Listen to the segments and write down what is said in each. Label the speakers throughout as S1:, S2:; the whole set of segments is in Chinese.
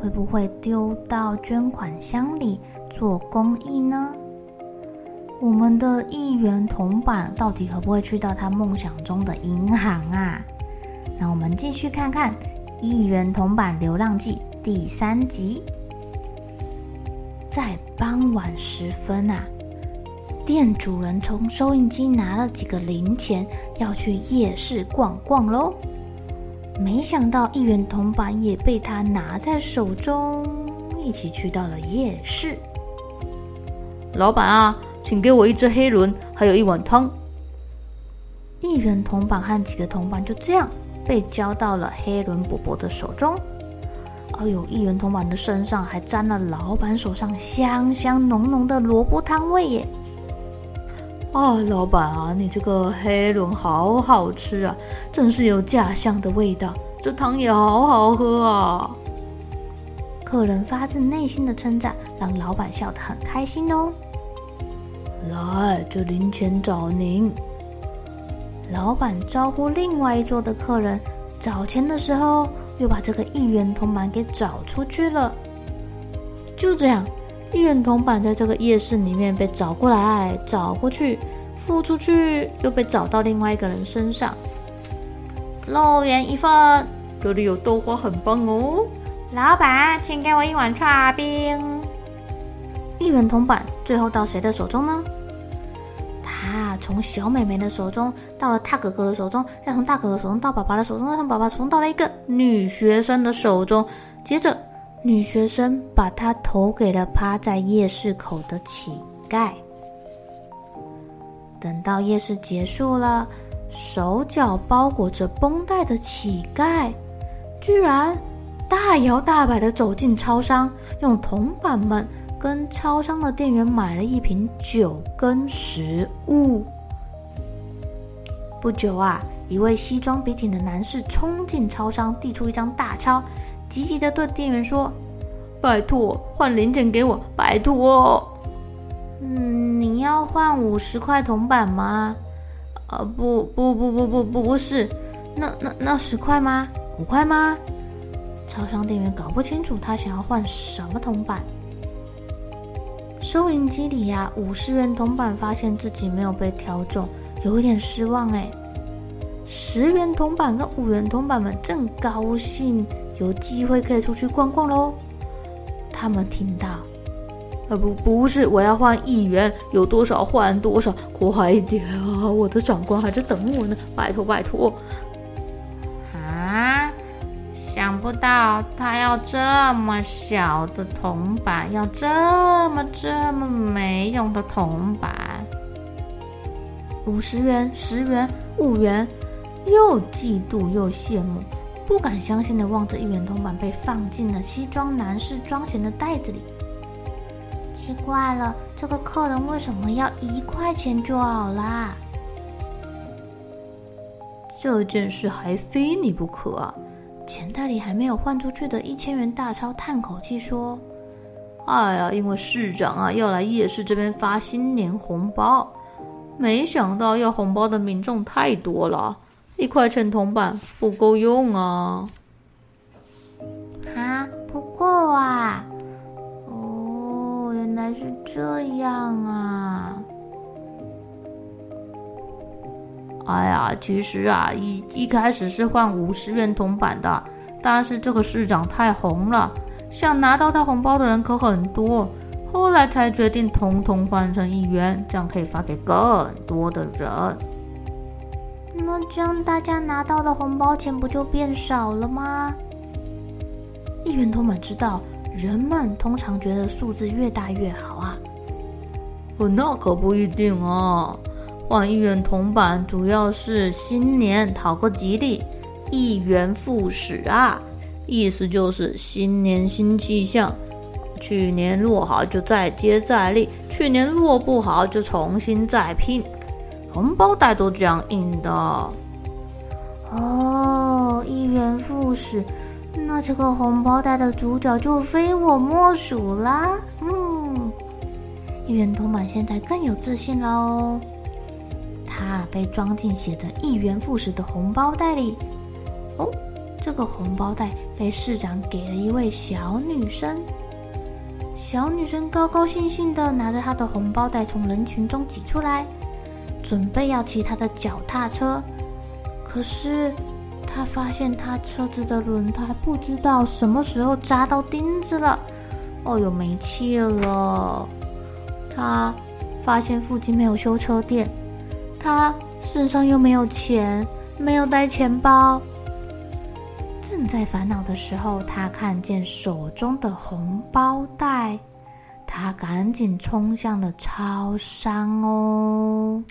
S1: 会不会丢到捐款箱里做公益呢？我们的一元铜板到底可不可以去到他梦想中的银行啊？那我们继续看看《一元铜板流浪记》第三集。在傍晚时分啊，店主人从收银机拿了几个零钱，要去夜市逛逛喽。没想到一元铜板也被他拿在手中，一起去到了夜市。
S2: 老板啊，请给我一只黑轮，还有一碗汤。
S1: 一元铜板和几个铜板就这样被交到了黑轮伯伯的手中。哎呦，一元铜板的身上还沾了老板手上香香浓浓的萝卜汤味耶。
S2: 啊，老板啊，你这个黑轮好好吃啊，真是有家乡的味道。这汤也好好喝啊。
S1: 客人发自内心的称赞，让老板笑得很开心哦。
S2: 来，这零钱找您。
S1: 老板招呼另外一桌的客人，找钱的时候又把这个一元铜板给找出去了。就这样。一元铜板在这个夜市里面被找过来，找过去，付出去，又被找到另外一个人身上。肉圆一份，
S2: 这里有豆花，很棒哦。
S1: 老板，请给我一碗剉冰。一元铜板最后到谁的手中呢？他从小妹妹的手中到了大哥哥的手中，再从大哥哥手中到爸爸的手中，再从爸爸手中到了一个女学生的手中，接着。女学生把她投给了趴在夜市口的乞丐。等到夜市结束了，手脚包裹着绷带的乞丐，居然大摇大摆地走进超商，用铜板们跟超商的店员买了一瓶酒跟食物。不久啊，一位西装笔挺的男士冲进超商，递出一张大钞。急急地对店员说：“
S2: 拜托，换零钱给我，拜托。”“
S1: 嗯，你要换五十块铜板吗？”“
S2: 啊，不不不不不不不是，
S1: 那那那十块吗？五块吗？”超商店员搞不清楚他想要换什么铜板。收银机里呀，五十元铜板发现自己没有被挑中，有一点失望哎。十元铜板跟五元铜板们正高兴。有机会可以出去逛逛喽！他们听到，呃不不是，我要换一元，有多少换多少，快一点啊！我的长官还在等我呢，拜托拜托！啊，想不到他要这么小的铜板，要这么这么没用的铜板，五十元、十元、五元，又嫉妒又羡慕。不敢相信的望着一元铜板被放进了西装男士装钱的袋子里。奇怪了，这个客人为什么要一块钱就好啦？
S2: 这件事还非你不可啊！
S1: 钱袋里还没有换出去的一千元大钞叹口气说：“
S2: 哎呀，因为市长啊要来夜市这边发新年红包，没想到要红包的民众太多了。”一块钱铜板不够用啊！
S1: 啊，不够啊！哦，原来是这样啊！
S2: 哎呀，其实啊，一一开始是换五十元铜板的，但是这个市长太红了，想拿到他红包的人可很多，后来才决定统统换成一元，这样可以发给更多的人。
S1: 那这样大家拿到的红包钱不就变少了吗？
S2: 一元铜板知道，人们通常觉得数字越大越好啊。哦，那可不一定啊。换一元铜板主要是新年讨个吉利，一元复始啊。意思就是新年新气象，去年落好就再接再厉，去年落不好就重新再拼。红包袋都这样印的。
S1: 哦，一元复始，那这个红包袋的主角就非我莫属啦。嗯，一元铜板现在更有自信了哦。它被装进写着“一元复始”的红包袋里。哦。这个红包袋被市长给了一位小女生，小女生高高兴兴地拿着她的红包袋从人群中挤出来，准备要骑他的脚踏车。可是他发现他车子的轮胎不知道什么时候扎到钉子了，哦哟，没气了。他发现附近没有修车店，他身上又没有钱，没有带钱包。正在烦恼的时候，他看见手中的红包袋，他赶紧冲向了超商哦。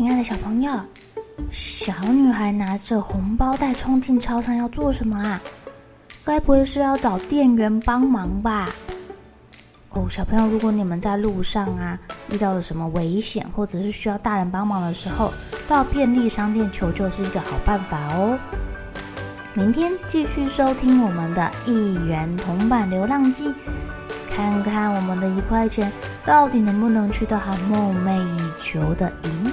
S1: 亲爱的小朋友，小女孩拿着红包袋冲进超商要做什么啊？该不会是要找店员帮忙吧？哦，小朋友，如果你们在路上啊遇到了什么危险，或者是需要大人帮忙的时候，到便利商店求救是一个好办法哦。明天继续收听我们的一元铜板流浪记，看看我们的一块钱到底能不能去到他梦寐以求的银